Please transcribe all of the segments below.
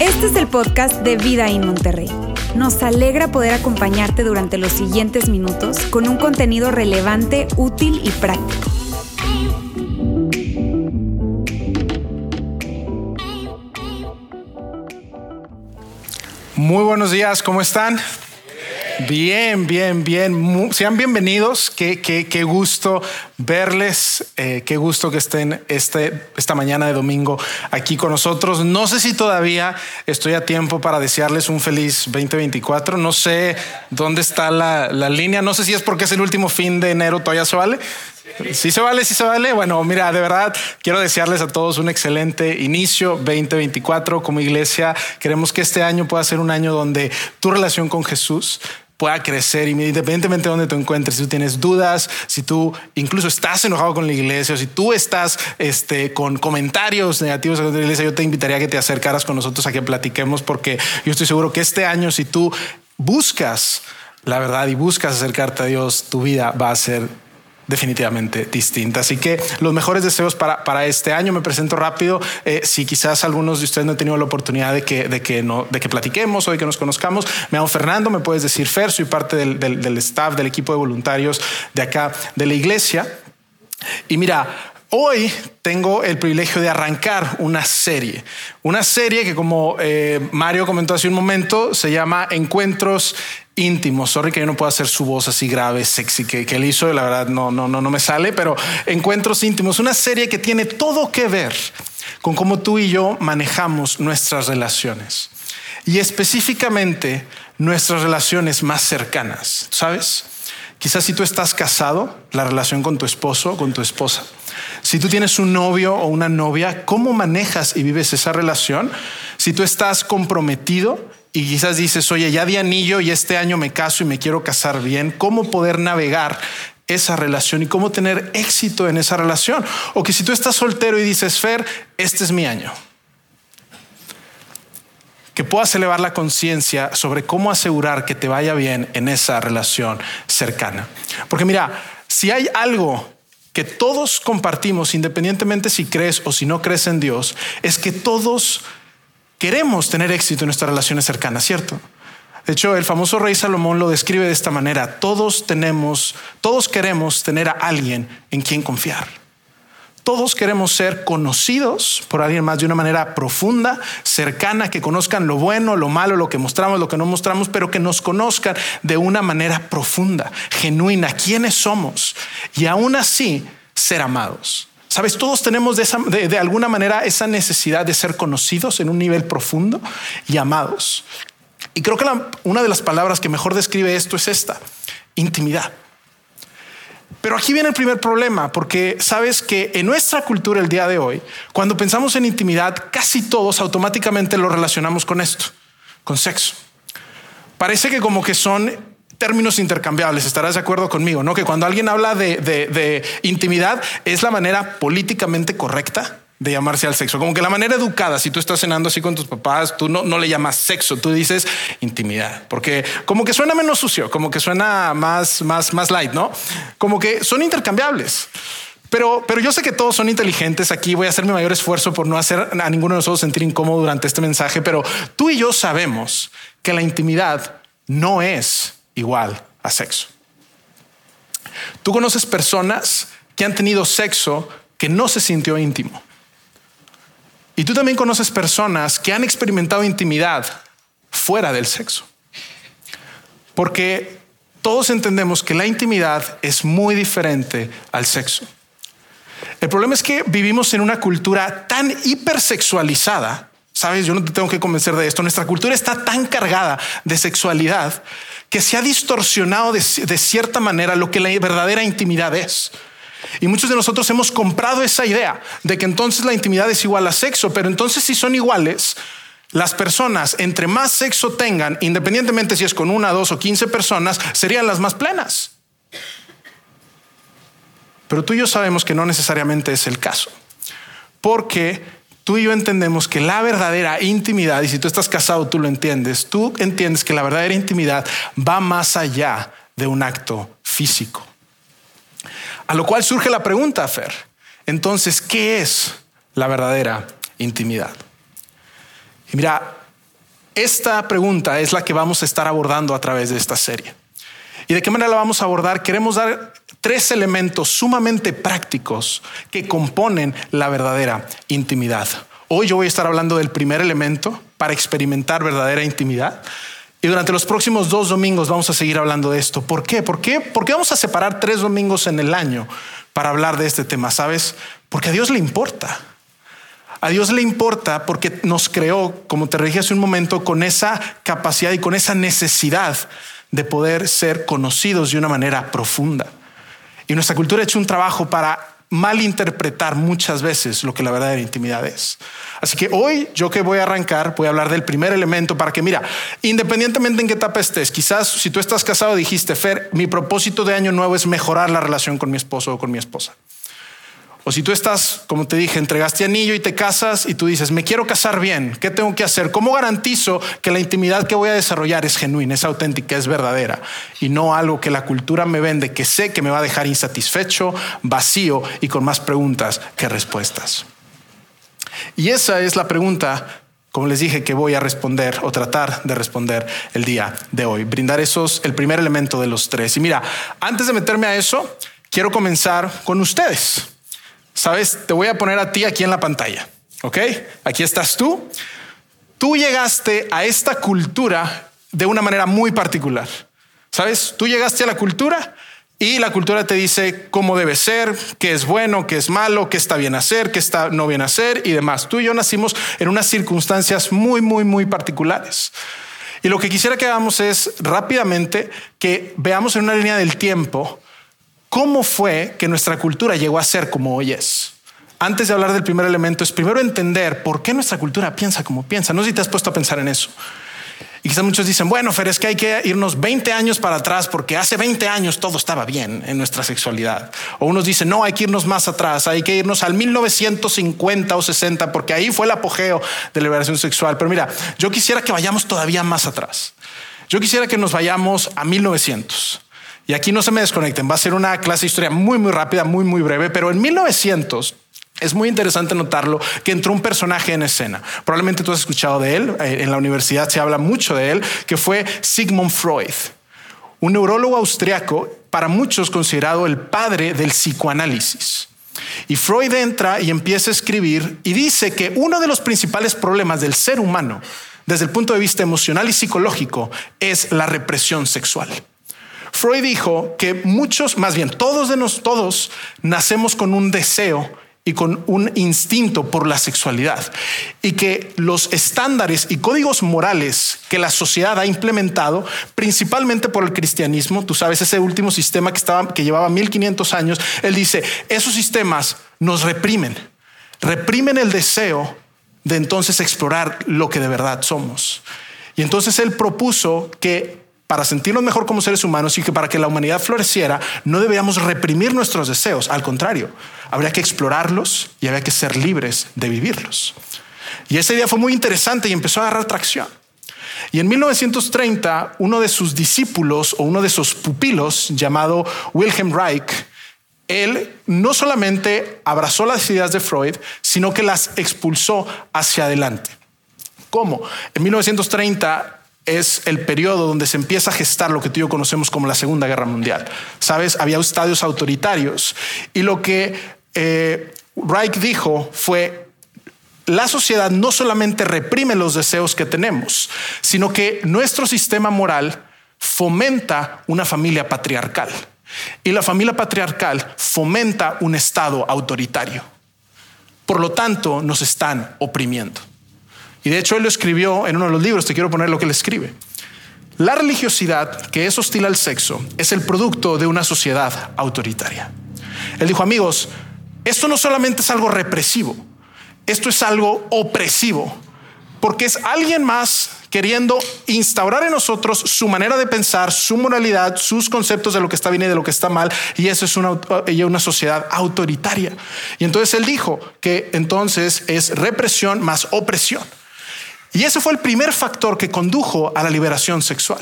Este es el podcast de Vida en Monterrey. Nos alegra poder acompañarte durante los siguientes minutos con un contenido relevante, útil y práctico. Muy buenos días, ¿cómo están? Bien, bien, bien. sean bienvenidos. Qué, qué, qué gusto verles. Eh, qué gusto que estén este, esta mañana de domingo aquí con nosotros. No sé si todavía estoy a tiempo para desearles un feliz 2024. No sé dónde está la, la línea. No sé si es porque es el último fin de enero. ¿Todavía se vale? Sí se vale, sí se vale. Bueno, mira, de verdad quiero desearles a todos un excelente inicio 2024 como iglesia. Queremos que este año pueda ser un año donde tu relación con Jesús pueda crecer independientemente de donde te encuentres. Si tú tienes dudas, si tú incluso estás enojado con la iglesia, o si tú estás este, con comentarios negativos de la iglesia, yo te invitaría a que te acercaras con nosotros a que platiquemos, porque yo estoy seguro que este año, si tú buscas la verdad y buscas acercarte a Dios, tu vida va a ser definitivamente distinta. Así que los mejores deseos para, para este año. Me presento rápido. Eh, si quizás algunos de ustedes no han tenido la oportunidad de que, de, que no, de que platiquemos o de que nos conozcamos, me llamo Fernando, me puedes decir Fer, soy parte del, del, del staff, del equipo de voluntarios de acá de la iglesia. Y mira, Hoy tengo el privilegio de arrancar una serie, una serie que como eh, Mario comentó hace un momento, se llama Encuentros íntimos. Sorry que yo no puedo hacer su voz así grave, sexy que, que él hizo, la verdad no, no, no, no me sale, pero Encuentros íntimos, una serie que tiene todo que ver con cómo tú y yo manejamos nuestras relaciones y específicamente nuestras relaciones más cercanas, ¿sabes? Quizás si tú estás casado, la relación con tu esposo, con tu esposa. Si tú tienes un novio o una novia, ¿cómo manejas y vives esa relación? Si tú estás comprometido y quizás dices, oye, ya di anillo y este año me caso y me quiero casar bien, ¿cómo poder navegar esa relación y cómo tener éxito en esa relación? O que si tú estás soltero y dices, Fer, este es mi año que puedas elevar la conciencia sobre cómo asegurar que te vaya bien en esa relación cercana. Porque mira, si hay algo que todos compartimos, independientemente si crees o si no crees en Dios, es que todos queremos tener éxito en nuestras relaciones cercanas, ¿cierto? De hecho, el famoso rey Salomón lo describe de esta manera. Todos tenemos, todos queremos tener a alguien en quien confiar. Todos queremos ser conocidos por alguien más de una manera profunda, cercana, que conozcan lo bueno, lo malo, lo que mostramos, lo que no mostramos, pero que nos conozcan de una manera profunda, genuina, quiénes somos y aún así ser amados. Sabes, todos tenemos de, alguna manera esa necesidad de ser conocidos en un nivel profundo y amados. Y creo que una de las palabras que mejor describe esto es esta, intimidad. Pero aquí viene el primer problema, porque sabes que en nuestra cultura el día de hoy, cuando pensamos en intimidad, casi todos automáticamente lo relacionamos con esto, con sexo. Parece que como que son términos intercambiables, estarás de acuerdo conmigo, ¿no? Que cuando alguien habla de, de intimidad es la manera políticamente correcta de llamarse al sexo. Como que la manera educada, si tú estás cenando así con tus papás, tú no, no le llamas sexo, tú dices intimidad, porque como que suena menos sucio, como que suena más, más, más light, ¿no? Como que son intercambiables. Pero, pero yo sé que todos son inteligentes aquí. Voy a hacer mi mayor esfuerzo por no hacer a ninguno de nosotros sentir incómodo durante este mensaje, pero tú y yo sabemos que la intimidad no es igual a sexo. Tú conoces personas que han tenido sexo que no se sintió íntimo. Y tú también conoces personas que han experimentado intimidad fuera del sexo. Porque todos entendemos que la intimidad es muy diferente al sexo. El problema es que vivimos en una cultura tan hipersexualizada, sabes, yo no te tengo que convencer de esto, nuestra cultura está tan cargada de sexualidad que se ha distorsionado de, de cierta manera lo que la verdadera intimidad es. Y muchos de nosotros hemos comprado esa idea de que entonces la intimidad es igual a sexo, pero entonces si son iguales, las personas entre más sexo tengan, independientemente si es con una, dos o quince personas, serían las más plenas. Pero tú y yo sabemos que no necesariamente es el caso, porque tú y yo entendemos que la verdadera intimidad, y si tú estás casado tú lo entiendes, tú entiendes que la verdadera intimidad va más allá de un acto físico. A lo cual surge la pregunta, Fer. Entonces, ¿qué es la verdadera intimidad? Y mira, esta pregunta es la que vamos a estar abordando a través de esta serie. ¿Y de qué manera la vamos a abordar? Queremos dar tres elementos sumamente prácticos que componen la verdadera intimidad. Hoy yo voy a estar hablando del primer elemento para experimentar verdadera intimidad. Y durante los próximos dos domingos vamos a seguir hablando de esto. ¿Por qué? ¿Por qué? Porque vamos a separar tres domingos en el año para hablar de este tema, ¿sabes? Porque a Dios le importa. A Dios le importa porque nos creó, como te dije hace un momento, con esa capacidad y con esa necesidad de poder ser conocidos de una manera profunda. Y nuestra cultura ha hecho un trabajo para malinterpretar muchas veces lo que la verdadera intimidad es. Así que hoy yo que voy a arrancar, voy a hablar del primer elemento para que, mira, independientemente en qué etapa estés, quizás si tú estás casado dijiste, Fer, mi propósito de año nuevo es mejorar la relación con mi esposo o con mi esposa. O si tú estás, como te dije, entregaste anillo y te casas y tú dices, me quiero casar bien, ¿qué tengo que hacer? ¿Cómo garantizo que la intimidad que voy a desarrollar es genuina, es auténtica, es verdadera? Y no algo que la cultura me vende, que sé que me va a dejar insatisfecho, vacío y con más preguntas que respuestas. Y esa es la pregunta, como les dije, que voy a responder o tratar de responder el día de hoy. Brindar esos, el primer elemento de los tres. Y mira, antes de meterme a eso, quiero comenzar con ustedes. Sabes, te voy a poner a ti aquí en la pantalla. Ok, aquí estás tú. Tú llegaste a esta cultura de una manera muy particular. Sabes, tú llegaste a la cultura y la cultura te dice cómo debe ser, qué es bueno, qué es malo, qué está bien hacer, qué está no bien hacer y demás. Tú y yo nacimos en unas circunstancias muy, muy, muy particulares. Y lo que quisiera que hagamos es rápidamente que veamos en una línea del tiempo ¿Cómo fue que nuestra cultura llegó a ser como hoy es? Antes de hablar del primer elemento, es primero entender por qué nuestra cultura piensa como piensa. No sé si te has puesto a pensar en eso. Y quizás muchos dicen, bueno, Fer, es que hay que irnos 20 años para atrás porque hace 20 años todo estaba bien en nuestra sexualidad. O unos dicen, no, hay que irnos más atrás, hay que irnos al 1950 o 60 porque ahí fue el apogeo de la liberación sexual. Pero mira, yo quisiera que vayamos todavía más atrás. Yo quisiera que nos vayamos a 1900. Y aquí no se me desconecten, va a ser una clase de historia muy, muy rápida, muy, muy breve, pero en 1900 es muy interesante notarlo que entró un personaje en escena. Probablemente tú has escuchado de él, eh, en la universidad se habla mucho de él, que fue Sigmund Freud, un neurólogo austriaco, para muchos considerado el padre del psicoanálisis. Y Freud entra y empieza a escribir y dice que uno de los principales problemas del ser humano, desde el punto de vista emocional y psicológico, es la represión sexual. Freud dijo que muchos, más bien todos de nosotros, todos nacemos con un deseo y con un instinto por la sexualidad y que los estándares y códigos morales que la sociedad ha implementado, principalmente por el cristianismo, tú sabes, ese último sistema que, estaba, que llevaba 1500 años, él dice, esos sistemas nos reprimen, reprimen el deseo de entonces explorar lo que de verdad somos. Y entonces él propuso que para sentirnos mejor como seres humanos y que para que la humanidad floreciera, no deberíamos reprimir nuestros deseos. Al contrario, habría que explorarlos y habría que ser libres de vivirlos. Y ese día fue muy interesante y empezó a agarrar tracción. Y en 1930, uno de sus discípulos o uno de sus pupilos, llamado Wilhelm Reich, él no solamente abrazó las ideas de Freud, sino que las expulsó hacia adelante. ¿Cómo? En 1930 es el periodo donde se empieza a gestar lo que tú y yo conocemos como la Segunda Guerra Mundial. Sabes, había estadios autoritarios y lo que eh, Reich dijo fue la sociedad no solamente reprime los deseos que tenemos, sino que nuestro sistema moral fomenta una familia patriarcal. Y la familia patriarcal fomenta un Estado autoritario. Por lo tanto, nos están oprimiendo. Y de hecho él lo escribió en uno de los libros, te quiero poner lo que él escribe. La religiosidad, que es hostil al sexo, es el producto de una sociedad autoritaria. Él dijo, amigos, esto no solamente es algo represivo, esto es algo opresivo, porque es alguien más queriendo instaurar en nosotros su manera de pensar, su moralidad, sus conceptos de lo que está bien y de lo que está mal, y eso es una, una sociedad autoritaria. Y entonces él dijo que entonces es represión más opresión. Y ese fue el primer factor que condujo a la liberación sexual.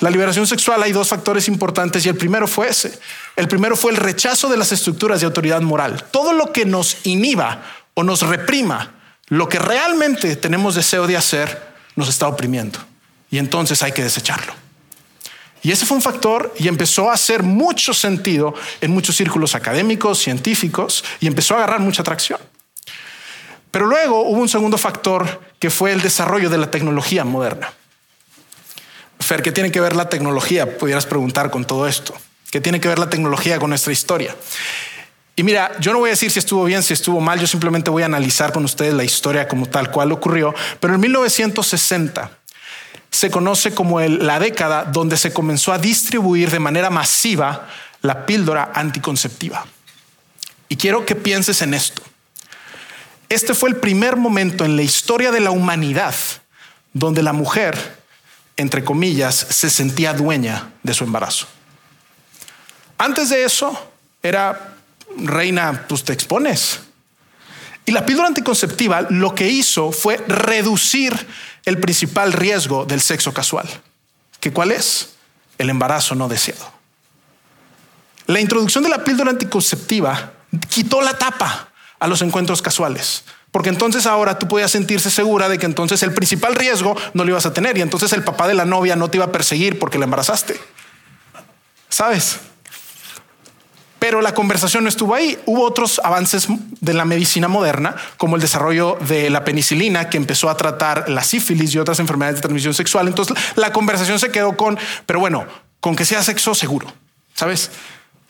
la liberación sexual hay dos factores importantes y el primero fue ese. El primero fue el rechazo de las estructuras de autoridad moral. Todo lo que nos inhiba o nos reprima, lo que realmente tenemos deseo de hacer, nos está oprimiendo. Y entonces hay que desecharlo. Y ese fue un factor y empezó a hacer mucho sentido en muchos círculos académicos, científicos, y empezó a agarrar mucha atracción. Pero luego hubo un segundo factor que fue el desarrollo de la tecnología moderna. Fer, ¿qué tiene que ver la tecnología? Pudieras preguntar con todo esto. ¿Qué tiene que ver la tecnología con nuestra historia? Y mira, yo no voy a decir si estuvo bien, si estuvo mal, yo simplemente voy a analizar con ustedes la historia como tal cual ocurrió, pero en 1960 se conoce como la década donde se comenzó a distribuir de manera masiva la píldora anticonceptiva. Y quiero que pienses en esto. Este fue el primer momento en la historia de la humanidad donde la mujer, entre comillas, se sentía dueña de su embarazo. Antes de eso, era reina, pues te expones. Y la píldora anticonceptiva lo que hizo fue reducir el principal riesgo del sexo casual. ¿Que cuál es? El embarazo no deseado. La introducción de la píldora anticonceptiva quitó la tapa a los encuentros casuales. Porque entonces ahora tú podías sentirse segura de que entonces el principal riesgo no lo ibas a tener y entonces el papá de la novia no te iba a perseguir porque la embarazaste. ¿Sabes? Pero la conversación no estuvo ahí. Hubo otros avances de la medicina moderna, como el desarrollo de la penicilina, que empezó a tratar la sífilis y otras enfermedades de transmisión sexual. Entonces la conversación se quedó con, pero bueno, con que sea sexo seguro, ¿sabes?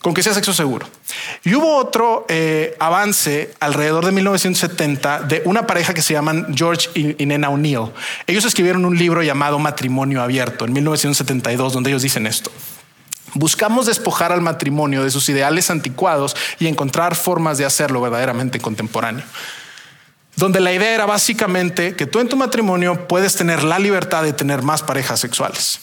Con que sea sexo seguro. Y hubo otro eh, avance alrededor de 1970 de una pareja que se llaman George y, y Nena O'Neill. Ellos escribieron un libro llamado Matrimonio Abierto en 1972, donde ellos dicen esto. Buscamos despojar al matrimonio de sus ideales anticuados y encontrar formas de hacerlo verdaderamente contemporáneo. Donde la idea era básicamente que tú en tu matrimonio puedes tener la libertad de tener más parejas sexuales.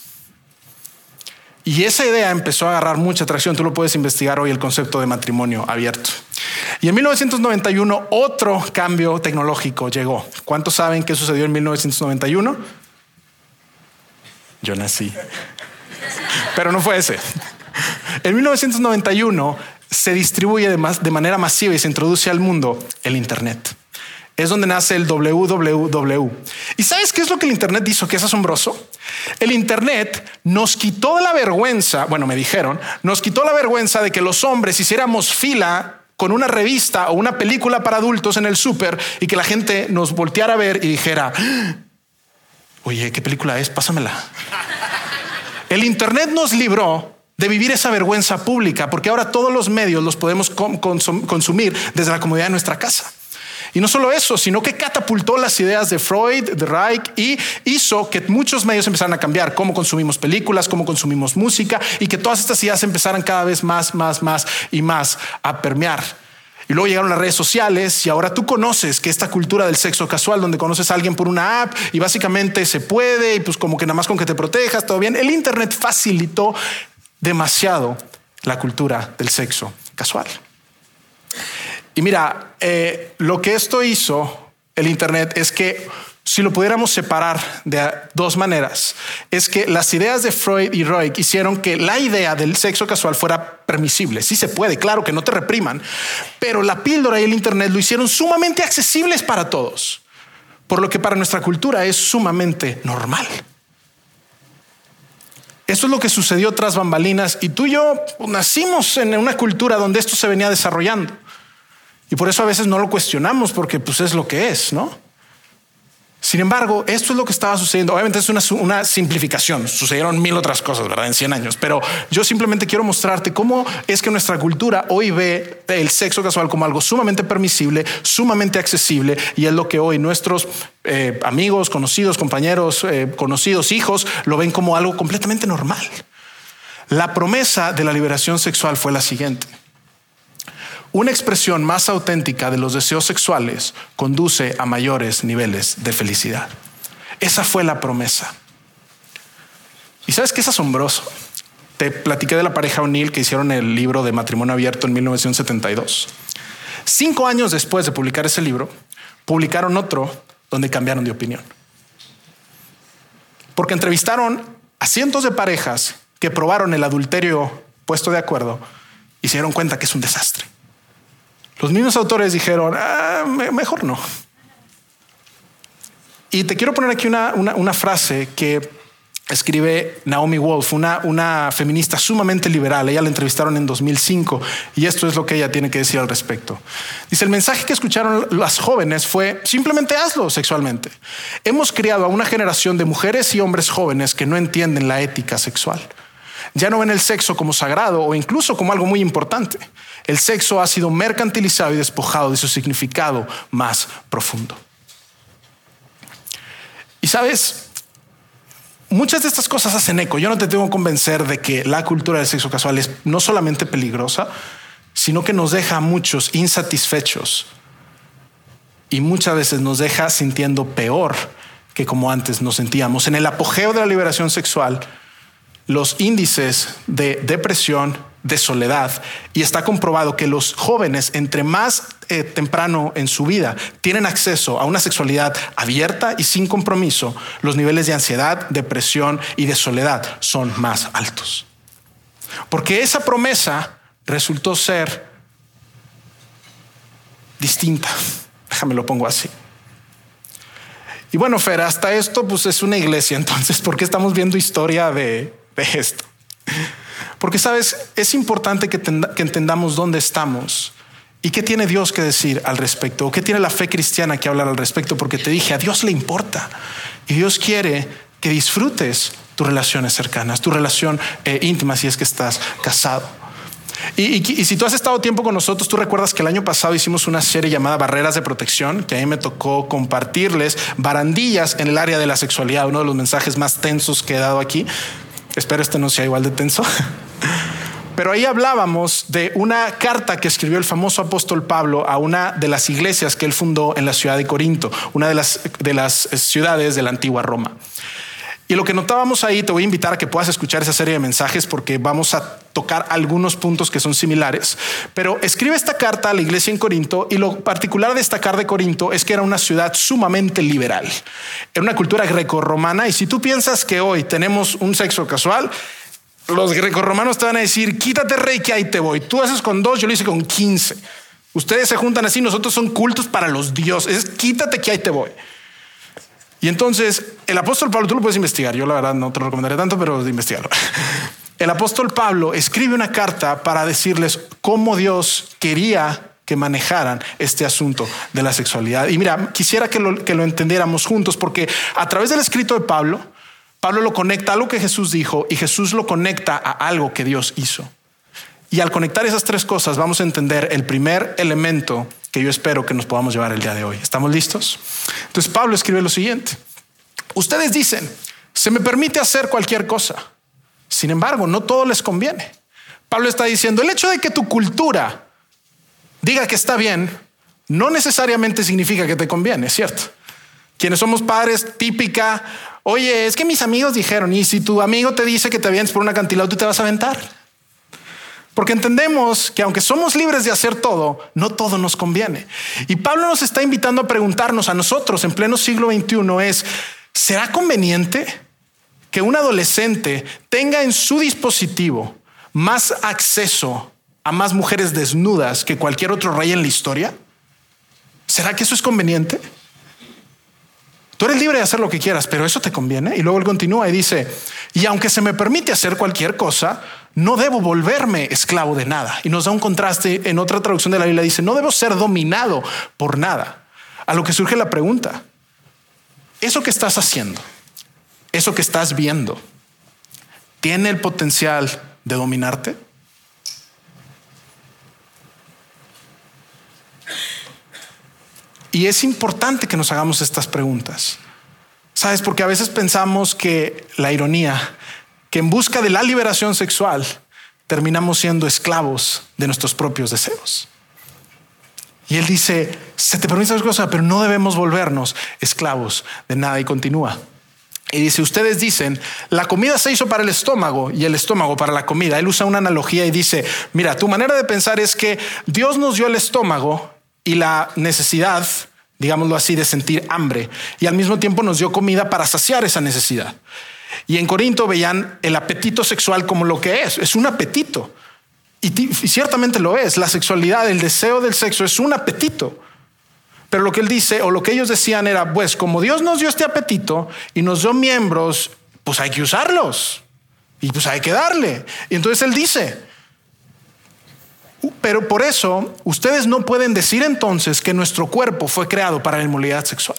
Y esa idea empezó a agarrar mucha atracción. Tú lo puedes investigar hoy, el concepto de matrimonio abierto. Y en 1991 otro cambio tecnológico llegó. ¿Cuántos saben qué sucedió en 1991? Yo nací. Pero no fue ese. En 1991 se distribuye de, manera masiva y se introduce al mundo el Internet. Es donde nace el www. ¿Y sabes qué es lo que el Internet hizo que es asombroso? El Internet nos quitó la vergüenza, bueno, me dijeron, nos quitó la vergüenza de que los hombres hiciéramos fila con una revista o una película para adultos en el súper y que la gente nos volteara a ver y dijera, ah, oye, ¿qué película es? Pásamela. El Internet nos libró de vivir esa vergüenza pública, porque ahora todos los medios los podemos consumir desde la comodidad de nuestra casa. Y no solo eso, sino que catapultó las ideas de Freud, de Reich y hizo que muchos medios empezaran a cambiar cómo consumimos películas, cómo consumimos música y que todas estas ideas empezaran cada vez más, más, más y más a permear. Y luego llegaron las redes sociales y ahora tú conoces que esta cultura del sexo casual, donde conoces a alguien por una app y básicamente se puede y pues como que nada más con que te protejas, todo bien. El Internet facilitó demasiado la cultura del sexo casual. Y mira, eh, lo que esto hizo el Internet es que si lo pudiéramos separar de dos maneras, es que las ideas de Freud y Roy hicieron que la idea del sexo casual fuera permisible. Sí se puede, claro que no te repriman, pero la píldora y el Internet lo hicieron sumamente accesibles para todos, por lo que para nuestra cultura es sumamente normal. Eso es lo que sucedió tras bambalinas y tú y yo nacimos en una cultura donde esto se venía desarrollando. Y por eso a veces no lo cuestionamos porque pues es lo que es, ¿no? Sin embargo, esto es lo que estaba sucediendo. Obviamente es una, simplificación. Sucedieron mil otras cosas, ¿verdad? En 100 años. Pero yo simplemente quiero mostrarte cómo es que nuestra cultura hoy ve el sexo casual como algo sumamente permisible, sumamente accesible. Y es lo que hoy nuestros eh, amigos, conocidos, compañeros, eh, conocidos, hijos, lo ven como algo completamente normal. La promesa de la liberación sexual fue la siguiente. Una expresión más auténtica de los deseos sexuales conduce a mayores niveles de felicidad. Esa fue la promesa. ¿Y sabes qué es asombroso? Te platiqué de la pareja O'Neill que hicieron el libro de matrimonio abierto en 1972. Cinco años después de publicar ese libro, publicaron otro donde cambiaron de opinión. Porque entrevistaron a cientos de parejas que probaron el adulterio puesto de acuerdo y se dieron cuenta que es un desastre. Los mismos autores dijeron, ah, mejor no. Y te quiero poner aquí una, una frase que escribe Naomi Wolf, una, una feminista sumamente liberal. Ella la entrevistaron en 2005 y esto es lo que ella tiene que decir al respecto. Dice, el mensaje que escucharon las jóvenes fue, simplemente hazlo sexualmente. Hemos criado a una generación de mujeres y hombres jóvenes que no entienden la ética sexual. Ya no ven el sexo como sagrado o incluso como algo muy importante. El sexo ha sido mercantilizado y despojado de su significado más profundo. Y sabes, muchas de estas cosas hacen eco. Yo no te tengo que convencer de que la cultura del sexo casual es no solamente peligrosa, sino que nos deja a muchos insatisfechos y muchas veces nos deja sintiendo peor que como antes nos sentíamos. En el apogeo de la liberación sexual, los índices de depresión, de soledad y está comprobado que los jóvenes entre más eh, temprano en su vida tienen acceso a una sexualidad abierta y sin compromiso, los niveles de ansiedad, depresión y de soledad son más altos. Porque esa promesa resultó ser distinta. Déjame lo pongo así. Y bueno, Fer, hasta esto pues es una iglesia, entonces, ¿por qué estamos viendo historia de, de esto? Porque, sabes, es importante que, entendamos dónde estamos y qué tiene Dios que decir al respecto, o qué tiene la fe cristiana que hablar al respecto, porque te dije, a Dios le importa y Dios quiere que disfrutes tus relaciones cercanas, tu relación eh, íntima si es que estás casado. Y, si tú has estado tiempo con nosotros, tú recuerdas que el año pasado hicimos una serie llamada Barreras de Protección, que a mí me tocó compartirles barandillas en el área de la sexualidad, uno de los mensajes más tensos que he dado aquí. Espero este no sea igual de tenso. Pero ahí hablábamos de una carta que escribió el famoso apóstol Pablo a una de las iglesias que él fundó en la ciudad de Corinto, una de las, de las ciudades de la antigua Roma. Y lo que notábamos ahí, te voy a invitar a que puedas escuchar esa serie de mensajes porque vamos a tocar algunos puntos que son similares. Pero escribe esta carta a la iglesia en Corinto y lo particular de destacar de Corinto es que era una ciudad sumamente liberal. Era una cultura grecorromana y si tú piensas que hoy tenemos un sexo casual, los grecorromanos te van a decir, quítate rey que ahí te voy. Tú haces con dos, yo lo hice con quince. Ustedes se juntan así, nosotros son cultos para los dioses. quítate que ahí te voy. Y entonces el apóstol Pablo, tú lo puedes investigar, yo la verdad no te lo recomendaré tanto, pero investigarlo. El apóstol Pablo escribe una carta para decirles cómo Dios quería que manejaran este asunto de la sexualidad. Y mira, quisiera que lo, que lo entendiéramos juntos, porque a través del escrito de Pablo, Pablo lo conecta a algo que Jesús dijo y Jesús lo conecta a algo que Dios hizo. Y al conectar esas tres cosas vamos a entender el primer elemento que yo espero que nos podamos llevar el día de hoy. ¿Estamos listos? Entonces Pablo escribe lo siguiente. Ustedes dicen, se me permite hacer cualquier cosa. Sin embargo, no todo les conviene. Pablo está diciendo, el hecho de que tu cultura diga que está bien, no necesariamente significa que te conviene, ¿cierto? Quienes somos padres, típica, oye, es que mis amigos dijeron, y si tu amigo te dice que te vienes por una acantilado, tú te vas a aventar. Porque entendemos que aunque somos libres de hacer todo, no todo nos conviene. Y Pablo nos está invitando a preguntarnos a nosotros en pleno siglo XXI es, ¿será conveniente que un adolescente tenga en su dispositivo más acceso a más mujeres desnudas que cualquier otro rey en la historia? ¿Será que eso es conveniente? Tú eres libre de hacer lo que quieras, pero eso te conviene. Y luego él continúa y dice, y aunque se me permite hacer cualquier cosa, no debo volverme esclavo de nada. Y nos da un contraste en otra traducción de la Biblia, dice, no debo ser dominado por nada. A lo que surge la pregunta, eso que estás haciendo, eso que estás viendo, ¿tiene el potencial de dominarte? Y es importante que nos hagamos estas preguntas. ¿Sabes? Porque a veces pensamos que la ironía que en busca de la liberación sexual terminamos siendo esclavos de nuestros propios deseos. Y él dice, se te permite esas cosas, pero no debemos volvernos esclavos de nada. Y continúa. Y dice, ustedes dicen, la comida se hizo para el estómago y el estómago para la comida. Él usa una analogía y dice, mira, tu manera de pensar es que Dios nos dio el estómago y la necesidad, digámoslo así, de sentir hambre. Y al mismo tiempo nos dio comida para saciar esa necesidad. Y en Corinto veían el apetito sexual como lo que es, es un apetito. Y, ciertamente lo es, la sexualidad, el deseo del sexo es un apetito. Pero lo que él dice, o lo que ellos decían era, pues como Dios nos dio este apetito y nos dio miembros, pues hay que usarlos. Y pues hay que darle. Y entonces él dice, pero por eso ustedes no pueden decir entonces que nuestro cuerpo fue creado para la inmoralidad sexual.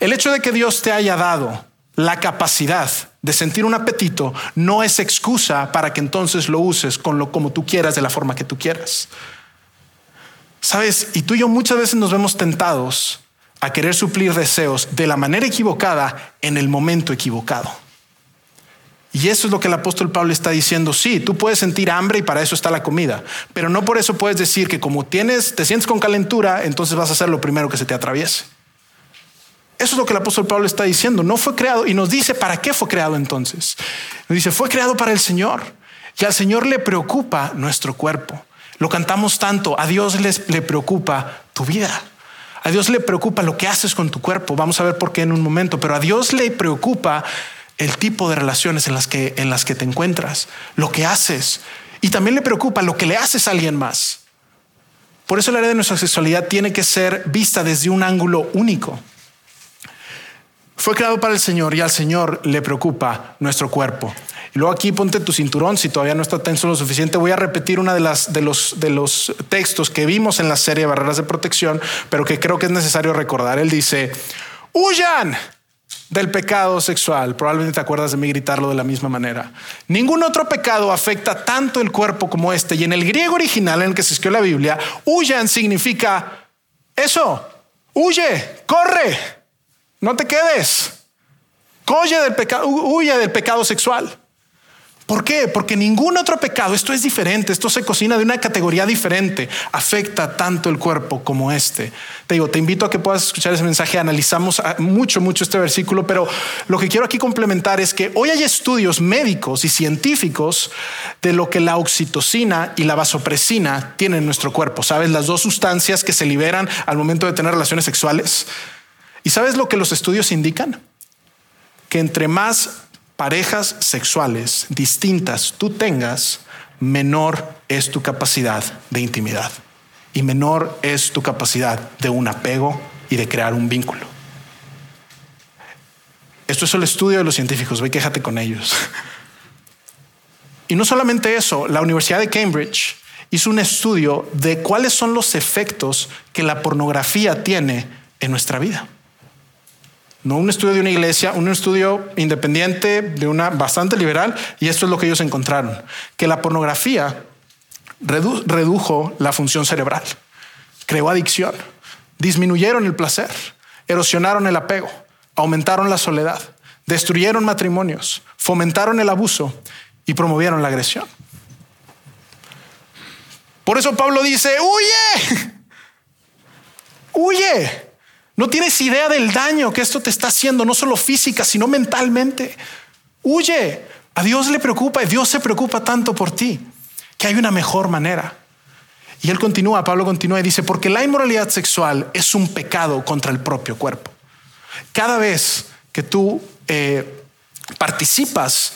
El hecho de que Dios te haya dado la capacidad de sentir un apetito no es excusa para que entonces lo uses con lo como tú quieras de la forma que tú quieras. Sabes, y tú y yo muchas veces nos vemos tentados a querer suplir deseos de la manera equivocada en el momento equivocado. Y eso es lo que el apóstol Pablo está diciendo. Sí, tú puedes sentir hambre y para eso está la comida, pero no por eso puedes decir que como tienes, te sientes con calentura, entonces vas a hacer lo primero que se te atraviese. Eso es lo que el apóstol Pablo está diciendo. No fue creado y nos dice para qué fue creado entonces. Nos dice, fue creado para el Señor. Y al Señor le preocupa nuestro cuerpo. Lo cantamos tanto, a Dios le preocupa tu vida. A Dios le preocupa lo que haces con tu cuerpo. Vamos a ver por qué en un momento, pero a Dios le preocupa el tipo de relaciones en las que, en las que te encuentras, lo que haces. Y también le preocupa lo que le haces a alguien más. Por eso el área de nuestra sexualidad tiene que ser vista desde un ángulo único. Fue creado para el Señor y al Señor le preocupa nuestro cuerpo. Y luego aquí ponte tu cinturón si todavía no está tenso lo suficiente. Voy a repetir una de las de los de los textos que vimos en la serie Barreras de Protección, pero que creo que es necesario recordar. Él dice: "Huyan del pecado sexual. Probablemente te acuerdas de mí gritarlo de la misma manera. Ningún otro pecado afecta tanto el cuerpo como este. Y en el griego original en el que se escribió la Biblia, huyan significa eso. Huye, corre, no te quedes. Huye del pecado, huye del pecado sexual. ¿Por qué? Porque ningún otro pecado, esto es diferente, esto se cocina de una categoría diferente, afecta tanto el cuerpo como este. Te digo, te invito a que puedas escuchar ese mensaje, analizamos mucho, mucho este versículo, pero lo que quiero aquí complementar es que hoy hay estudios médicos y científicos de lo que la oxitocina y la vasopresina tienen en nuestro cuerpo. ¿Sabes? Las dos sustancias que se liberan al momento de tener relaciones sexuales. ¿Y sabes lo que los estudios indican? Que entre más parejas sexuales distintas tú tengas, menor es tu capacidad de intimidad y menor es tu capacidad de un apego y de crear un vínculo. Esto es el estudio de los científicos, ve, quéjate con ellos. Y no solamente eso, la Universidad de Cambridge hizo un estudio de cuáles son los efectos que la pornografía tiene en nuestra vida no un estudio de una iglesia, un estudio independiente de una bastante liberal, y esto es lo que ellos encontraron, que la pornografía redujo la función cerebral, creó adicción, disminuyeron el placer, erosionaron el apego, aumentaron la soledad, destruyeron matrimonios, fomentaron el abuso y promovieron la agresión. Por eso Pablo dice, huye, huye. No tienes idea del daño que esto te está haciendo, no solo física, sino mentalmente. Huye. A Dios le preocupa y Dios se preocupa tanto por ti que hay una mejor manera. Y él continúa, Pablo continúa y dice, porque la inmoralidad sexual es un pecado contra el propio cuerpo. Cada vez que tú eh, participas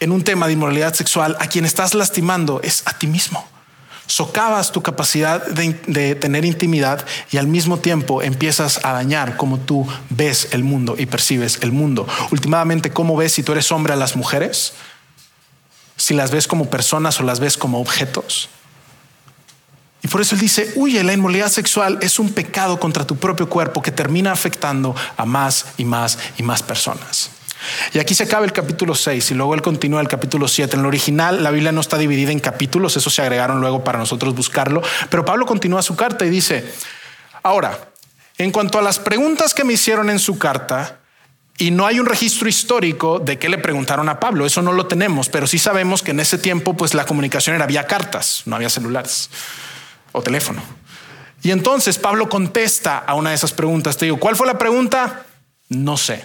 en un tema de inmoralidad sexual, a quien estás lastimando es a ti mismo socavas tu capacidad de, tener intimidad y al mismo tiempo empiezas a dañar cómo tú ves el mundo y percibes el mundo. Últimamente, ¿cómo ves si tú eres hombre a las mujeres? Si las ves como personas o las ves como objetos. Y por eso él dice, huye, la inmoralidad sexual es un pecado contra tu propio cuerpo que termina afectando a más y más y más personas. Y aquí se acaba el capítulo 6 y luego él continúa el capítulo 7. En el original la Biblia no está dividida en capítulos, eso se agregaron luego para nosotros buscarlo, pero Pablo continúa su carta y dice, ahora, en cuanto a las preguntas que me hicieron en su carta, y no hay un registro histórico de qué le preguntaron a Pablo, eso no lo tenemos, pero sí sabemos que en ese tiempo pues la comunicación era vía cartas, no había celulares o teléfono. Y entonces Pablo contesta a una de esas preguntas. Te digo, ¿cuál fue la pregunta? No sé.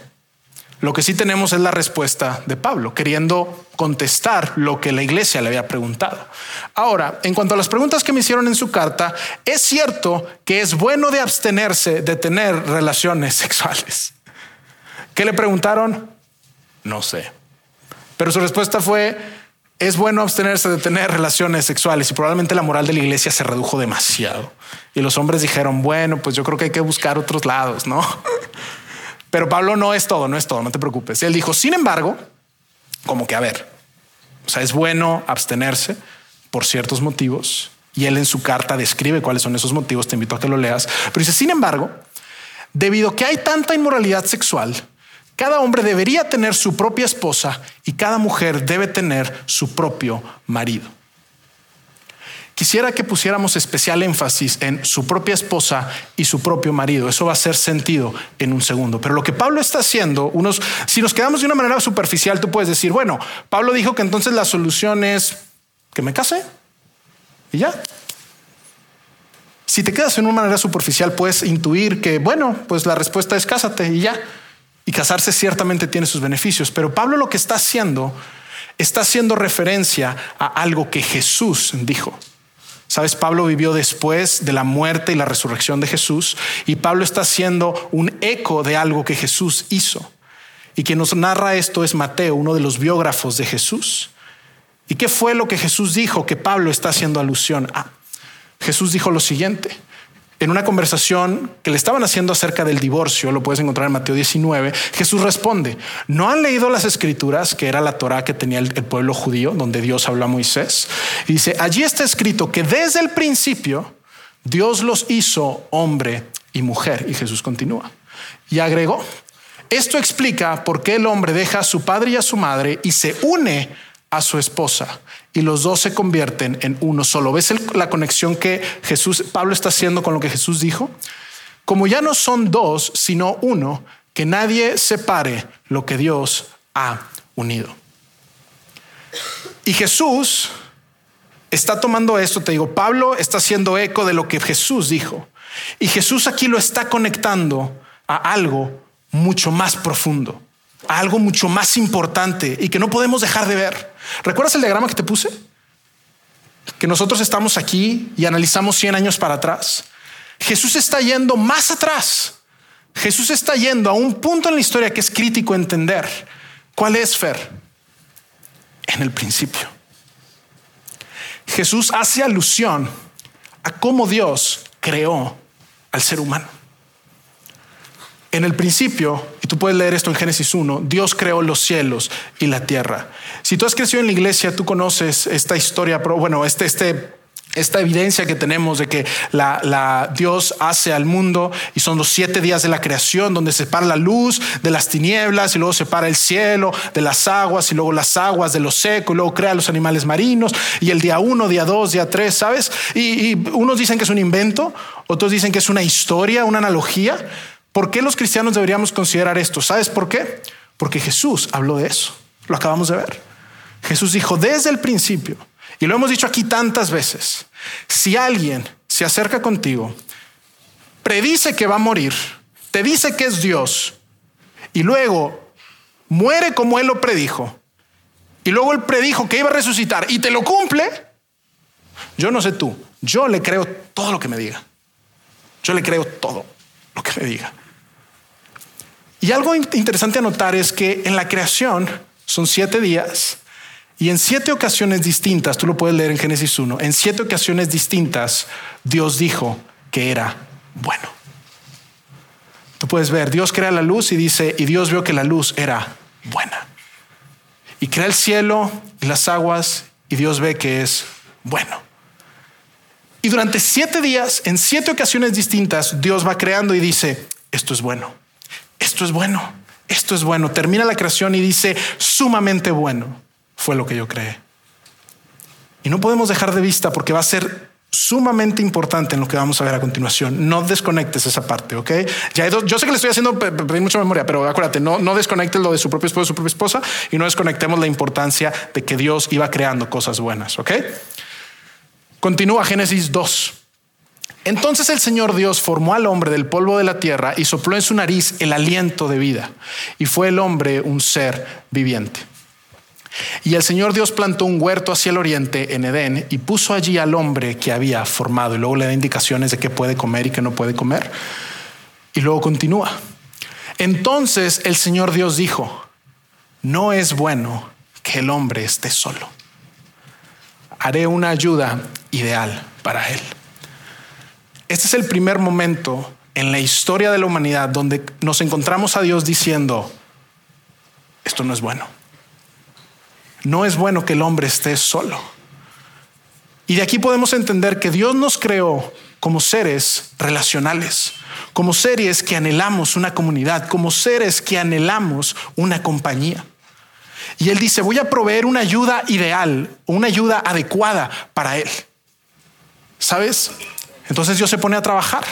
Lo que sí tenemos es la respuesta de Pablo, queriendo contestar lo que la iglesia le había preguntado. Ahora, en cuanto a las preguntas que me hicieron en su carta, es cierto que es bueno de abstenerse de tener relaciones sexuales. ¿Qué le preguntaron? No sé. Pero su respuesta fue, es bueno abstenerse de tener relaciones sexuales y probablemente la moral de la iglesia se redujo demasiado. Y los hombres dijeron, bueno, pues yo creo que hay que buscar otros lados, ¿no? Pero Pablo no es todo, no es todo, no te preocupes. Él dijo, sin embargo, como que a ver, o sea, es bueno abstenerse por ciertos motivos. Y él en su carta describe cuáles son esos motivos, te invito a que lo leas. Pero dice, sin embargo, debido a que hay tanta inmoralidad sexual, cada hombre debería tener su propia esposa y cada mujer debe tener su propio marido. Quisiera que pusiéramos especial énfasis en su propia esposa y su propio marido. Eso va a hacer sentido en un segundo. Pero lo que Pablo está haciendo, si nos quedamos de una manera superficial, tú puedes decir, bueno, Pablo dijo que entonces la solución es que me case y ya. Si te quedas en una manera superficial, puedes intuir que, bueno, pues la respuesta es cásate y ya. Y casarse ciertamente tiene sus beneficios, pero Pablo lo que está haciendo está haciendo referencia a algo que Jesús dijo. Sabes, Pablo vivió después de la muerte y la resurrección de Jesús y Pablo está haciendo un eco de algo que Jesús hizo. Y quien nos narra esto es Mateo, uno de los biógrafos de Jesús. ¿Y qué fue lo que Jesús dijo que Pablo está haciendo alusión a? Jesús dijo lo siguiente, en una conversación que le estaban haciendo acerca del divorcio, lo puedes encontrar en Mateo 19, Jesús responde, ¿no han leído las escrituras, que era la Torah que tenía el, pueblo judío, donde Dios habló a Moisés? Y dice, allí está escrito que desde el principio Dios los hizo hombre y mujer. Y Jesús continúa. Y agregó, esto explica por qué el hombre deja a su padre y a su madre y se une a su esposa y los dos se convierten en uno solo. ¿Ves la conexión que Jesús, Pablo está haciendo con lo que Jesús dijo? Como ya no son dos, sino uno, que nadie separe lo que Dios ha unido. Y Jesús está tomando esto, te digo, Pablo está haciendo eco de lo que Jesús dijo. Y Jesús aquí lo está conectando a algo mucho más profundo, a algo mucho más importante y que no podemos dejar de ver. ¿Recuerdas el diagrama que te puse? Que nosotros estamos aquí y analizamos 100 años para atrás. Jesús está yendo más atrás. Jesús está yendo a un punto en la historia que es crítico entender. ¿Cuál es Fer? En el principio. Jesús hace alusión a cómo Dios creó al ser humano. En el principio, y tú puedes leer esto en Génesis 1, Dios creó los cielos y la tierra. Si tú has crecido en la iglesia, tú conoces esta historia, bueno, este, este, esta evidencia que tenemos de que la, Dios hace al mundo y son los siete días de la creación donde separa la luz de las tinieblas y luego separa el cielo de las aguas y luego las aguas de lo seco y luego crea los animales marinos y el día uno, día dos, día tres, ¿sabes? y unos dicen que es un invento, otros dicen que es una historia, una analogía. ¿Por qué los cristianos deberíamos considerar esto? ¿Sabes por qué? Porque Jesús habló de eso. Lo acabamos de ver. Jesús dijo desde el principio, y lo hemos dicho aquí tantas veces, si alguien se acerca contigo, predice que va a morir, te dice que es Dios, y luego muere como Él lo predijo, y luego Él predijo que iba a resucitar y te lo cumple, yo no sé tú, yo le creo todo lo que me diga. Yo le creo todo lo que me diga. Y algo interesante a notar es que en la creación son siete días y en siete ocasiones distintas, tú lo puedes leer en Génesis 1, en siete ocasiones distintas Dios dijo que era bueno. Tú puedes ver, Dios crea la luz y dice, y Dios vio que la luz era buena. Y crea el cielo y las aguas y Dios ve que es bueno. Y durante siete días, en siete ocasiones distintas, Dios va creando y dice, esto es bueno esto es bueno, esto es bueno. Termina la creación y dice, sumamente bueno fue lo que yo creé. Y no podemos dejar de vista porque va a ser sumamente importante en lo que vamos a ver a continuación. No desconectes esa parte, ¿ok? Ya yo sé que le estoy haciendo pedir mucha memoria, pero acuérdate, no, no desconectes lo de su propio esposo, su propia esposa y no desconectemos la importancia de que Dios iba creando cosas buenas, ¿ok? Continúa Génesis 2. Entonces el Señor Dios formó al hombre del polvo de la tierra y sopló en su nariz el aliento de vida, y fue el hombre un ser viviente. Y el Señor Dios plantó un huerto hacia el oriente en Edén y puso allí al hombre que había formado, y luego le da indicaciones de qué puede comer y qué no puede comer. Y luego continúa. Entonces el Señor Dios dijo, no es bueno que el hombre esté solo. Haré una ayuda ideal para él. Este es el primer momento en la historia de la humanidad donde nos encontramos a Dios diciendo, esto no es bueno. No es bueno que el hombre esté solo. Y de aquí podemos entender que Dios nos creó como seres relacionales, como seres que anhelamos una comunidad, como seres que anhelamos una compañía. Y Él dice, voy a proveer una ayuda ideal, una ayuda adecuada para Él. ¿Sabes? Entonces Dios se pone a trabajar.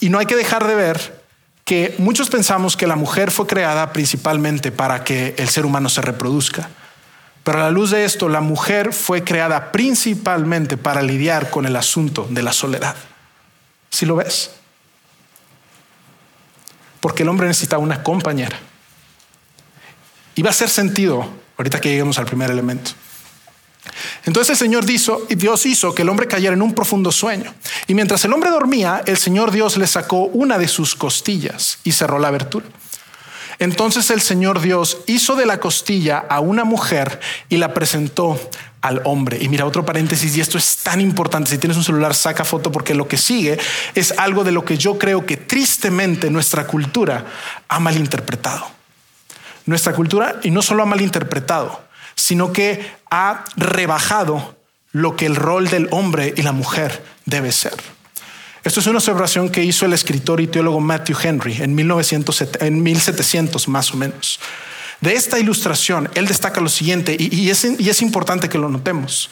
Y no hay que dejar de ver que muchos pensamos que la mujer fue creada principalmente para que el ser humano se reproduzca. Pero a la luz de esto, la mujer fue creada principalmente para lidiar con el asunto de la soledad. ¿Sí lo ves? Porque el hombre necesita una compañera. Y va a hacer sentido ahorita que lleguemos al primer elemento. Entonces el Señor dijo, Dios hizo que el hombre cayera en un profundo sueño. Y mientras el hombre dormía, el Señor Dios le sacó una de sus costillas y cerró la abertura. Entonces el Señor Dios hizo de la costilla a una mujer y la presentó al hombre. Y mira, otro paréntesis, y esto es tan importante, si tienes un celular, saca foto porque lo que sigue es algo de lo que yo creo que tristemente nuestra cultura ha malinterpretado. Nuestra cultura, y no solo ha malinterpretado, sino que ha rebajado lo que el rol del hombre y la mujer debe ser. Esto es una observación que hizo el escritor y teólogo Matthew Henry en, 1900, 1700 más o menos. De esta ilustración, él destaca lo siguiente, y es importante que lo notemos,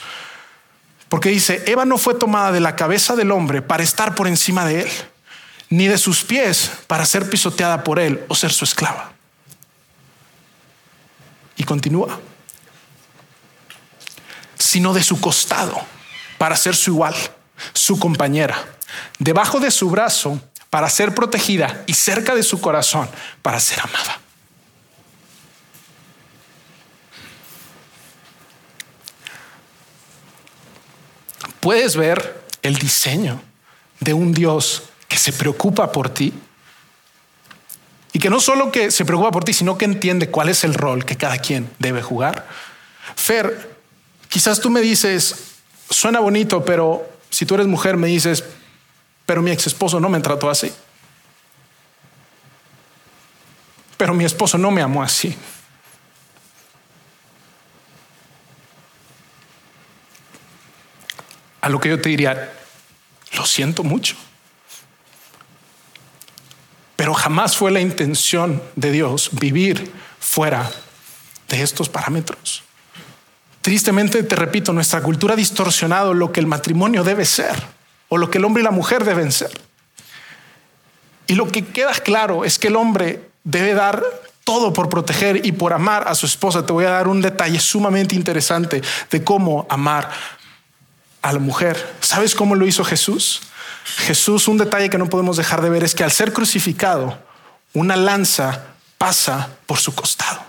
porque dice, Eva no fue tomada de la cabeza del hombre para estar por encima de él, ni de sus pies para ser pisoteada por él o ser su esclava. Y continúa sino de su costado para ser su igual, su compañera, debajo de su brazo para ser protegida y cerca de su corazón para ser amada. Puedes ver el diseño de un Dios que se preocupa por ti y que no solo que se preocupa por ti, sino que entiende cuál es el rol que cada quien debe jugar. Fer, Quizás tú me dices, suena bonito, pero si tú eres mujer me dices, pero mi ex esposo no me trató así. Pero mi esposo no me amó así. A lo que yo te diría, lo siento mucho. Pero jamás fue la intención de Dios vivir fuera de estos parámetros. Tristemente, te repito, nuestra cultura ha distorsionado lo que el matrimonio debe ser o lo que el hombre y la mujer deben ser. Y lo que queda claro es que el hombre debe dar todo por proteger y por amar a su esposa. Te voy a dar un detalle sumamente interesante de cómo amar a la mujer. ¿Sabes cómo lo hizo Jesús? Jesús, un detalle que no podemos dejar de ver es que al ser crucificado, una lanza pasa por su costado.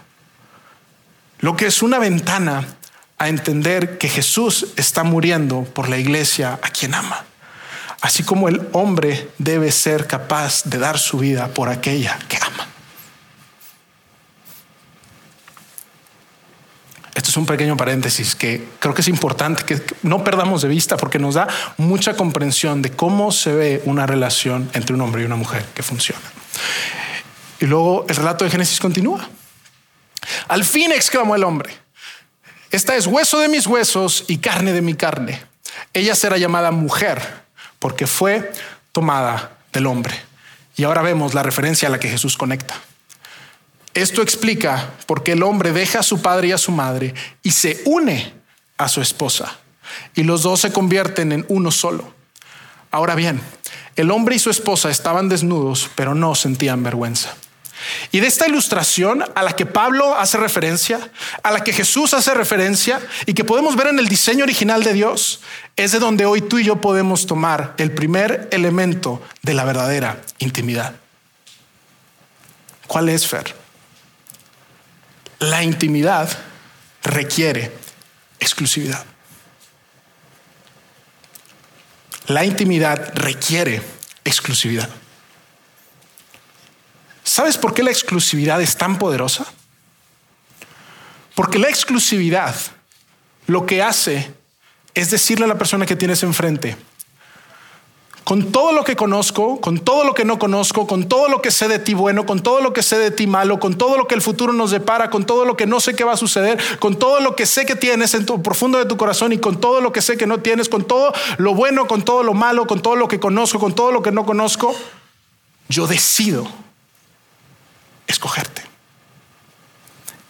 Lo que es una ventana a entender que Jesús está muriendo por la iglesia a quien ama. Así como el hombre debe ser capaz de dar su vida por aquella que ama. Esto es un pequeño paréntesis que creo que es importante que no perdamos de vista porque nos da mucha comprensión de cómo se ve una relación entre un hombre y una mujer que funciona. Y luego el relato de Génesis continúa. Al fin exclamó el hombre, esta es hueso de mis huesos y carne de mi carne. Ella será llamada mujer porque fue tomada del hombre. Y ahora vemos la referencia a la que Jesús conecta. Esto explica por qué el hombre deja a su padre y a su madre y se une a su esposa. Y los dos se convierten en uno solo. Ahora bien, el hombre y su esposa estaban desnudos, pero no sentían vergüenza. Y de esta ilustración a la que Pablo hace referencia, a la que Jesús hace referencia y que podemos ver en el diseño original de Dios, es de donde hoy tú y yo podemos tomar el primer elemento de la verdadera intimidad. ¿Cuál es, Fer? La intimidad requiere exclusividad. La intimidad requiere exclusividad. ¿Sabes por qué la exclusividad es tan poderosa? Porque la exclusividad lo que hace es decirle a la persona que tienes enfrente, con todo lo que conozco, con todo lo que no conozco, con todo lo que sé de ti bueno, con todo lo que sé de ti malo, con todo lo que el futuro nos depara, con todo lo que no sé qué va a suceder, con todo lo que sé que tienes en tu profundo de tu corazón y con todo lo que sé que no tienes, con todo lo bueno, con todo lo malo, con todo lo que conozco, con todo lo que no conozco, yo decido escogerte.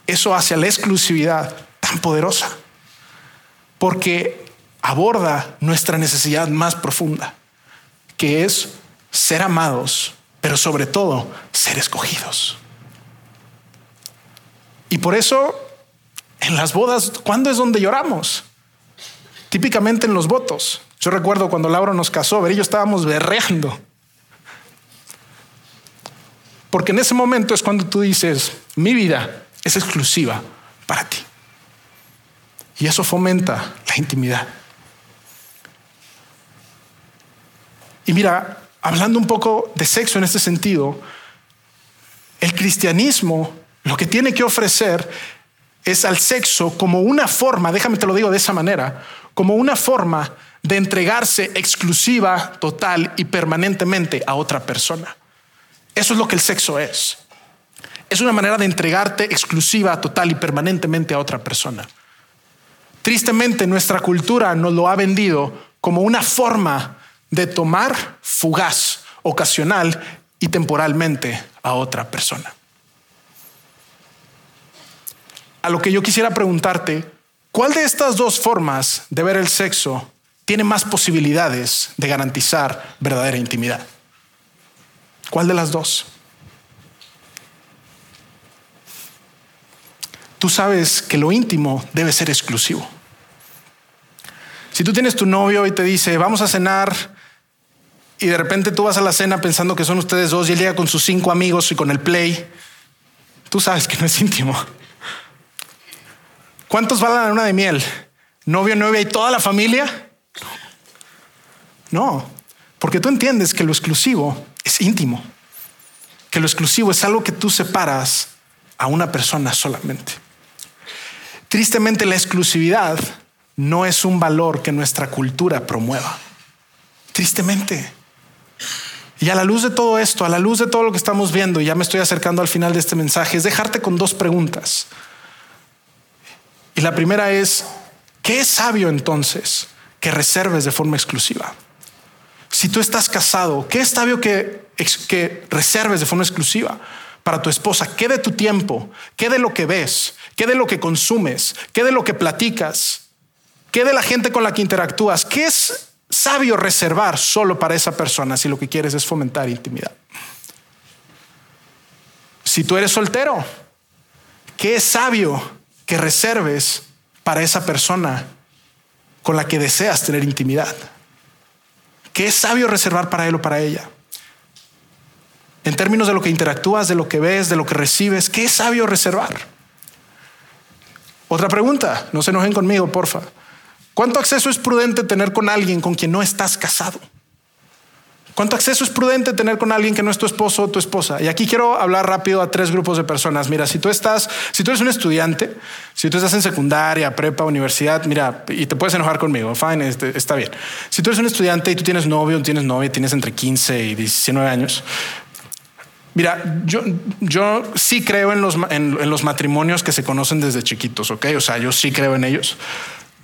Eso hace a la exclusividad tan poderosa, porque aborda nuestra necesidad más profunda que es ser amados, pero sobre todo ser escogidos. Y por eso en las bodas, ¿cuándo es donde lloramos? Típicamente en los votos. Yo recuerdo cuando Laura nos casó, ver, yo estábamos berreando. Porque en ese momento es cuando tú dices, mi vida es exclusiva para ti. Y eso fomenta la intimidad. Y mira, hablando un poco de sexo en este sentido, el cristianismo lo que tiene que ofrecer es al sexo como una forma, déjame te lo digo de esa manera, como una forma de entregarse exclusiva, total y permanentemente a otra persona. Eso es lo que el sexo es. Es una manera de entregarte exclusiva, total y permanentemente a otra persona. Tristemente nuestra cultura nos lo ha vendido como una forma de tomar fugaz, ocasional y temporalmente a otra persona. A lo que yo quisiera preguntarte, ¿cuál de estas dos formas de ver el sexo tiene más posibilidades de garantizar verdadera intimidad? ¿Cuál de las dos? Tú sabes que lo íntimo debe ser exclusivo. Si tú tienes tu novio y te dice, vamos a cenar y de repente tú vas a la cena pensando que son ustedes dos y él llega con sus cinco amigos y con el play, tú sabes que no es íntimo. ¿Cuántos van a la luna de miel? ¿Novio, novia y toda la familia? No, porque tú entiendes que lo exclusivo es íntimo, que lo exclusivo es algo que tú separas a una persona solamente. Tristemente la exclusividad no es un valor que nuestra cultura promueva. Tristemente. Y a la luz de todo esto, a la luz de todo lo que estamos viendo, y ya me estoy acercando al final de este mensaje, es dejarte con dos preguntas. Y la primera es, ¿qué es sabio entonces que reserves de forma exclusiva? Si tú estás casado, ¿qué es sabio que, reserves de forma exclusiva para tu esposa? ¿Qué de tu tiempo? ¿Qué de lo que ves? ¿Qué de lo que consumes? ¿Qué de lo que platicas? ¿Qué de la gente con la que interactúas? ¿Qué es sabio reservar solo para esa persona si lo que quieres es fomentar intimidad. Si tú eres soltero, ¿qué es sabio que reserves para esa persona con la que deseas tener intimidad? ¿Qué es sabio reservar para él o para ella? En términos de lo que interactúas, de lo que ves, de lo que recibes, ¿qué es sabio reservar? Otra pregunta, no se enojen conmigo, porfa. ¿Cuánto acceso es prudente tener con alguien con quien no estás casado? ¿Cuánto acceso es prudente tener con alguien que no es tu esposo o tu esposa? Y aquí quiero hablar rápido a tres grupos de personas. Mira, si tú estás, si tú eres un estudiante, si tú estás en secundaria, prepa, universidad, mira, y te puedes enojar conmigo, fine, este, está bien. Si tú eres un estudiante y tú tienes novio, tienes novia, tienes entre 15 y 19 años, Mira, yo, yo sí creo en los, en los matrimonios que se conocen desde chiquitos, ¿ok? O sea, yo sí creo en ellos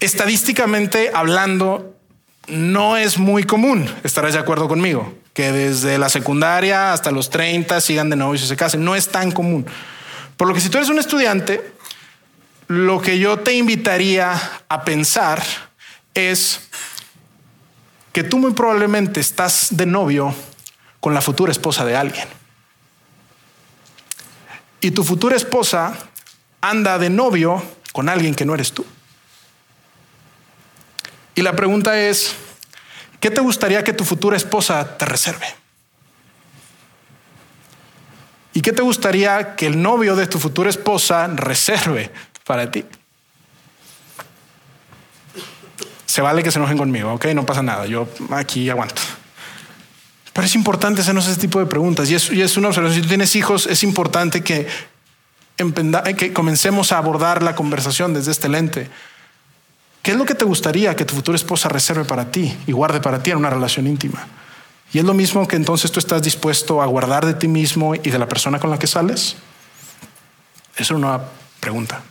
estadísticamente hablando, no es muy común, estarás de acuerdo conmigo, que desde la secundaria hasta los 30 sigan de novios y se casen. No es tan común. Por lo que si tú eres un estudiante, lo que yo te invitaría a pensar es que tú muy probablemente estás de novio con la futura esposa de alguien. Y tu futura esposa anda de novio con alguien que no eres tú. Y la pregunta es, ¿qué te gustaría que tu futura esposa te reserve? ¿Y qué te gustaría que el novio de tu futura esposa reserve para ti? Se vale que se enojen conmigo, ok, no pasa nada, yo aquí aguanto. Pero es importante hacernos ese tipo de preguntas y es, y una observación. Si tú tienes hijos, es importante que que comencemos a abordar la conversación desde este lente. ¿Qué es lo que te gustaría que tu futura esposa reserve para ti y guarde para ti en una relación íntima? Y es lo mismo que entonces tú estás dispuesto a guardar de ti mismo y de la persona con la que sales. Es una pregunta.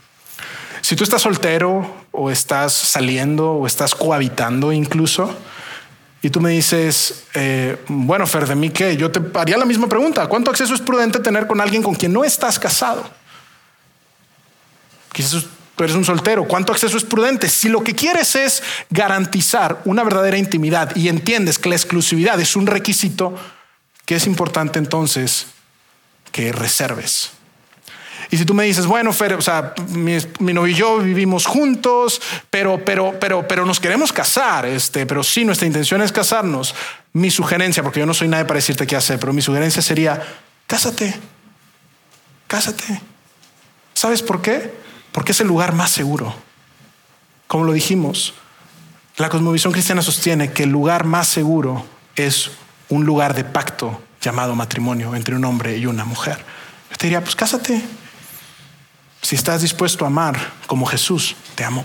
Si tú estás soltero o estás saliendo o estás cohabitando incluso, y tú me dices, eh, bueno, Fer, de mí que yo te haría la misma pregunta. ¿Cuánto acceso es prudente tener con alguien con quien no estás casado? Quizás tú eres un soltero. ¿Cuánto acceso es prudente? Si lo que quieres es garantizar una verdadera intimidad y entiendes que la exclusividad es un requisito, que es importante entonces que reserves. Y si tú me dices, bueno, Fer, o sea, mi, novio y yo vivimos juntos, pero, pero, pero, pero nos queremos casar, este, pero sí, nuestra intención es casarnos. Mi sugerencia, porque yo no soy nadie para decirte qué hacer, pero mi sugerencia sería, cásate, cásate. ¿Sabes por qué? Porque es el lugar más seguro. Como lo dijimos, la cosmovisión cristiana sostiene que el lugar más seguro es un lugar de pacto llamado matrimonio entre un hombre y una mujer. Yo te diría, pues cásate, si estás dispuesto a amar como Jesús te amó.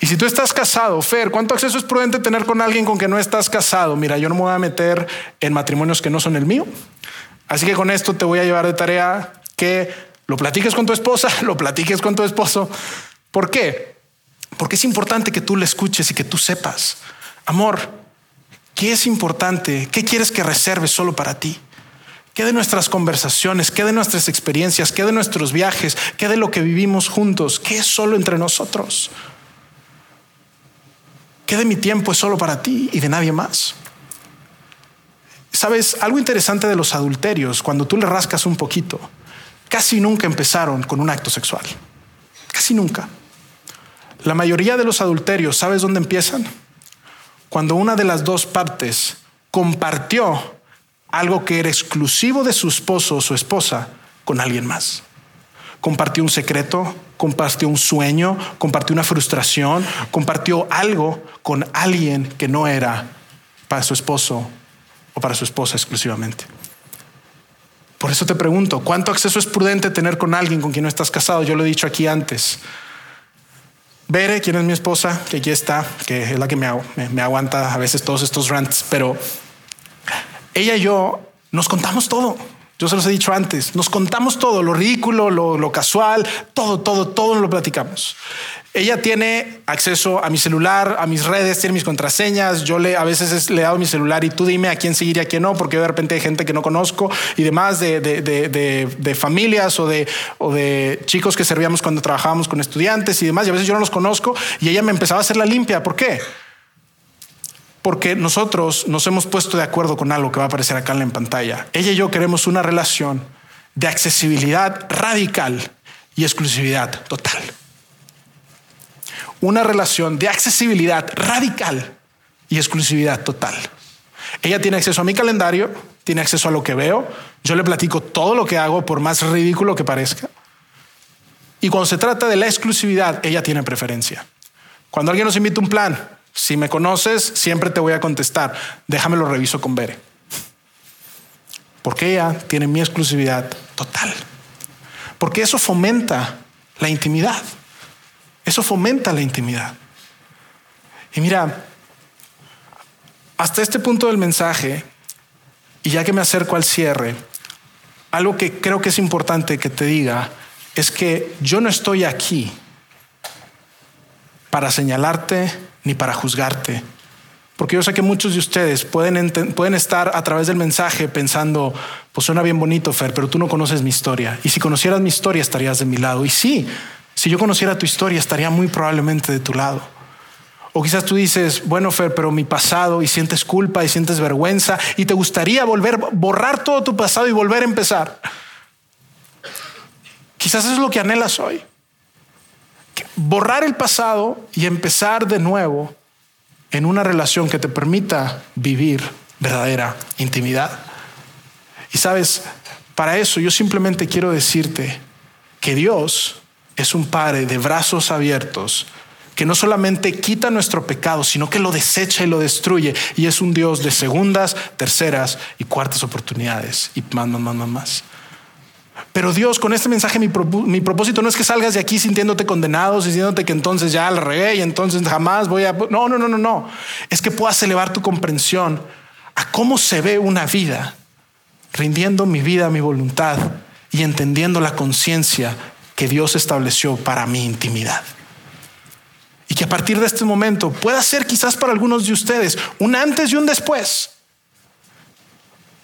Y si tú estás casado, Fer, ¿cuánto acceso es prudente tener con alguien con que no estás casado? Mira, yo no me voy a meter en matrimonios que no son el mío. Así que con esto te voy a llevar de tarea que lo platiques con tu esposa, lo platiques con tu esposo. ¿Por qué? Porque es importante que tú le escuches y que tú sepas, amor, ¿qué es importante? ¿Qué quieres que reserve solo para ti? ¿Qué de nuestras conversaciones? ¿Qué de nuestras experiencias? ¿Qué de nuestros viajes? ¿Qué de lo que vivimos juntos? ¿Qué es solo entre nosotros? ¿Qué de mi tiempo es solo para ti y de nadie más? Sabes, algo interesante de los adulterios, cuando tú le rascas un poquito, casi nunca empezaron con un acto sexual. Casi nunca. La mayoría de los adulterios, ¿sabes dónde empiezan? Cuando una de las dos partes compartió algo que era exclusivo de su esposo o su esposa con alguien más. Compartió un secreto, compartió un sueño, compartió una frustración, compartió algo con alguien que no era para su esposo o para su esposa exclusivamente. Por eso te pregunto, ¿cuánto acceso es prudente tener con alguien con quien no estás casado? Yo lo he dicho aquí antes. Bere, quien es mi esposa, que aquí está, que es la que me aguanta a veces todos estos rants, pero ella y yo nos contamos todo. Yo se los he dicho antes, nos contamos todo, lo ridículo, lo, casual, todo, todo, todo lo platicamos. Ella tiene acceso a mi celular, a mis redes, tiene mis contraseñas. Yo le a veces le he dado mi celular y tú dime a quién seguir y a quién no, porque de repente hay gente que no conozco y demás de, de, familias o de, o de chicos que servíamos cuando trabajábamos con estudiantes y demás. Y a veces yo no los conozco y ella me empezaba a hacer la limpia. ¿Por qué? Porque nosotros nos hemos puesto de acuerdo con algo que va a aparecer acá en la pantalla. Ella y yo queremos una relación de accesibilidad radical y exclusividad total. Una relación de accesibilidad radical y exclusividad total. Ella tiene acceso a mi calendario, tiene acceso a lo que veo, yo le platico todo lo que hago, por más ridículo que parezca. Y cuando se trata de la exclusividad, ella tiene preferencia. Cuando alguien nos invita a un plan, si me conoces, siempre te voy a contestar. Déjame lo reviso con Bere. Porque ella tiene mi exclusividad total. Porque eso fomenta la intimidad. Eso fomenta la intimidad. Y mira, hasta este punto del mensaje, y ya que me acerco al cierre, algo que creo que es importante que te diga es que yo no estoy aquí para señalarte ni para juzgarte. Porque yo sé que muchos de ustedes pueden, pueden estar a través del mensaje pensando, pues suena bien bonito, Fer, pero tú no conoces mi historia. Y si conocieras mi historia estarías de mi lado. Y sí, si yo conociera tu historia estaría muy probablemente de tu lado. O quizás tú dices, bueno, Fer, pero mi pasado y sientes culpa y sientes vergüenza y te gustaría volver, borrar todo tu pasado y volver a empezar. Quizás eso es lo que anhelas hoy borrar el pasado y empezar de nuevo en una relación que te permita vivir verdadera intimidad. Y sabes, para eso yo simplemente quiero decirte que Dios es un Padre de brazos abiertos que no solamente quita nuestro pecado, sino que lo desecha y lo destruye. Y es un Dios de segundas, terceras y cuartas oportunidades y más, más, más, más. Pero Dios, con este mensaje, mi, propósito no es que salgas de aquí sintiéndote condenado, sintiéndote que entonces ya la regué y entonces jamás voy a... No, no, no, no, no. Es que puedas elevar tu comprensión a cómo se ve una vida, rindiendo mi vida, mi voluntad y entendiendo la conciencia que Dios estableció para mi intimidad. Y que a partir de este momento pueda ser quizás para algunos de ustedes un antes y un después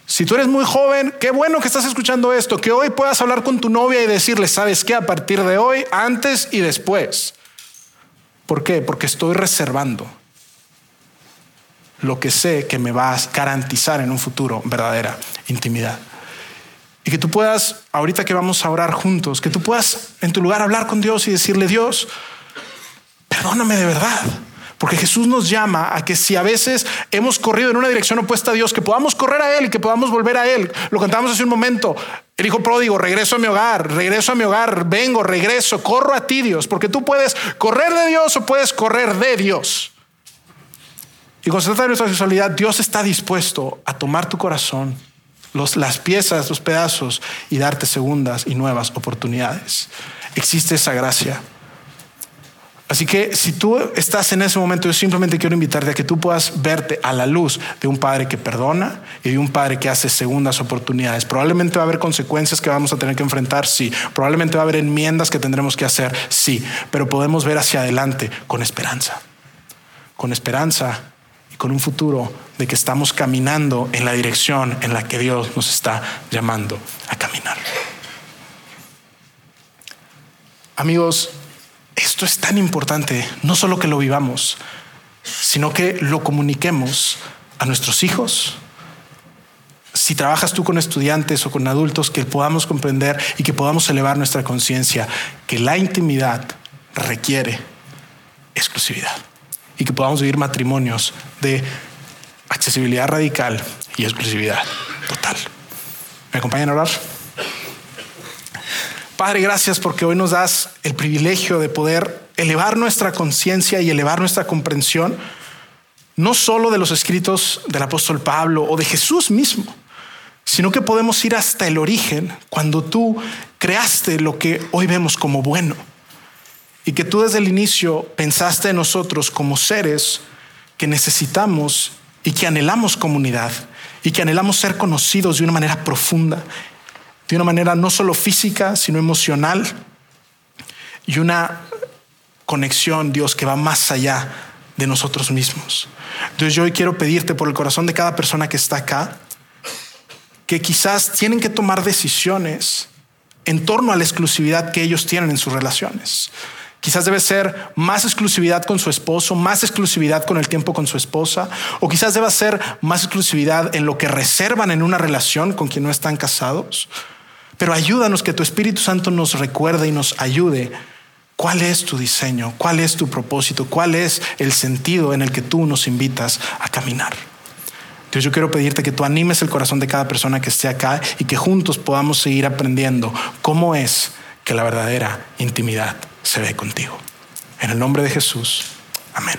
si tú eres muy joven, qué bueno que estás escuchando esto, que hoy puedas hablar con tu novia y decirle, ¿sabes qué? A partir de hoy, antes y después. ¿Por qué? Porque estoy reservando lo que sé que me va a garantizar en un futuro verdadera intimidad. Y que tú puedas, ahorita que vamos a orar juntos, que tú puedas en tu lugar hablar con Dios y decirle, Dios, perdóname de verdad. Porque Jesús nos llama a que si a veces hemos corrido en una dirección opuesta a Dios, que podamos correr a Él y que podamos volver a Él. Lo contamos hace un momento. El hijo pródigo, regreso a mi hogar, regreso a mi hogar, vengo, regreso, corro a ti Dios, porque tú puedes correr de Dios o puedes correr de Dios. Y con se de nuestra sexualidad, Dios está dispuesto a tomar tu corazón, las piezas, los pedazos y darte segundas y nuevas oportunidades. Existe esa gracia. Así que si tú estás en ese momento, yo simplemente quiero invitarte a que tú puedas verte a la luz de un padre que perdona y de un padre que hace segundas oportunidades. Probablemente va a haber consecuencias que vamos a tener que enfrentar, sí. Probablemente va a haber enmiendas que tendremos que hacer, sí. Pero podemos ver hacia adelante con esperanza. Con esperanza y con un futuro de que estamos caminando en la dirección en la que Dios nos está llamando a caminar. Amigos, esto es tan importante, no solo que lo vivamos, sino que lo comuniquemos a nuestros hijos. Si trabajas tú con estudiantes o con adultos, que podamos comprender y que podamos elevar nuestra conciencia que la intimidad requiere exclusividad y que podamos vivir matrimonios de accesibilidad radical y exclusividad total. ¿Me acompañan a orar? Padre, gracias porque hoy nos das el privilegio de poder elevar nuestra conciencia y elevar nuestra comprensión, no solo de los escritos del apóstol Pablo o de Jesús mismo, sino que podemos ir hasta el origen cuando tú creaste lo que hoy vemos como bueno y que tú desde el inicio pensaste en nosotros como seres que necesitamos y que anhelamos comunidad y que anhelamos ser conocidos de una manera profunda de una manera no solo física, sino emocional y una conexión, Dios, que va más allá de nosotros mismos. Entonces yo hoy quiero pedirte por el corazón de cada persona que está acá, que quizás tienen que tomar decisiones en torno a la exclusividad que ellos tienen en sus relaciones. Quizás debe ser más exclusividad con su esposo, más exclusividad con el tiempo con su esposa, o quizás deba ser más exclusividad en lo que reservan en una relación con quien no están casados. Pero ayúdanos que tu Espíritu Santo nos recuerde y nos ayude cuál es tu diseño, cuál es tu propósito, cuál es el sentido en el que tú nos invitas a caminar. Dios, yo quiero pedirte que tú animes el corazón de cada persona que esté acá y que juntos podamos seguir aprendiendo cómo es que la verdadera intimidad se ve contigo. En el nombre de Jesús. Amén.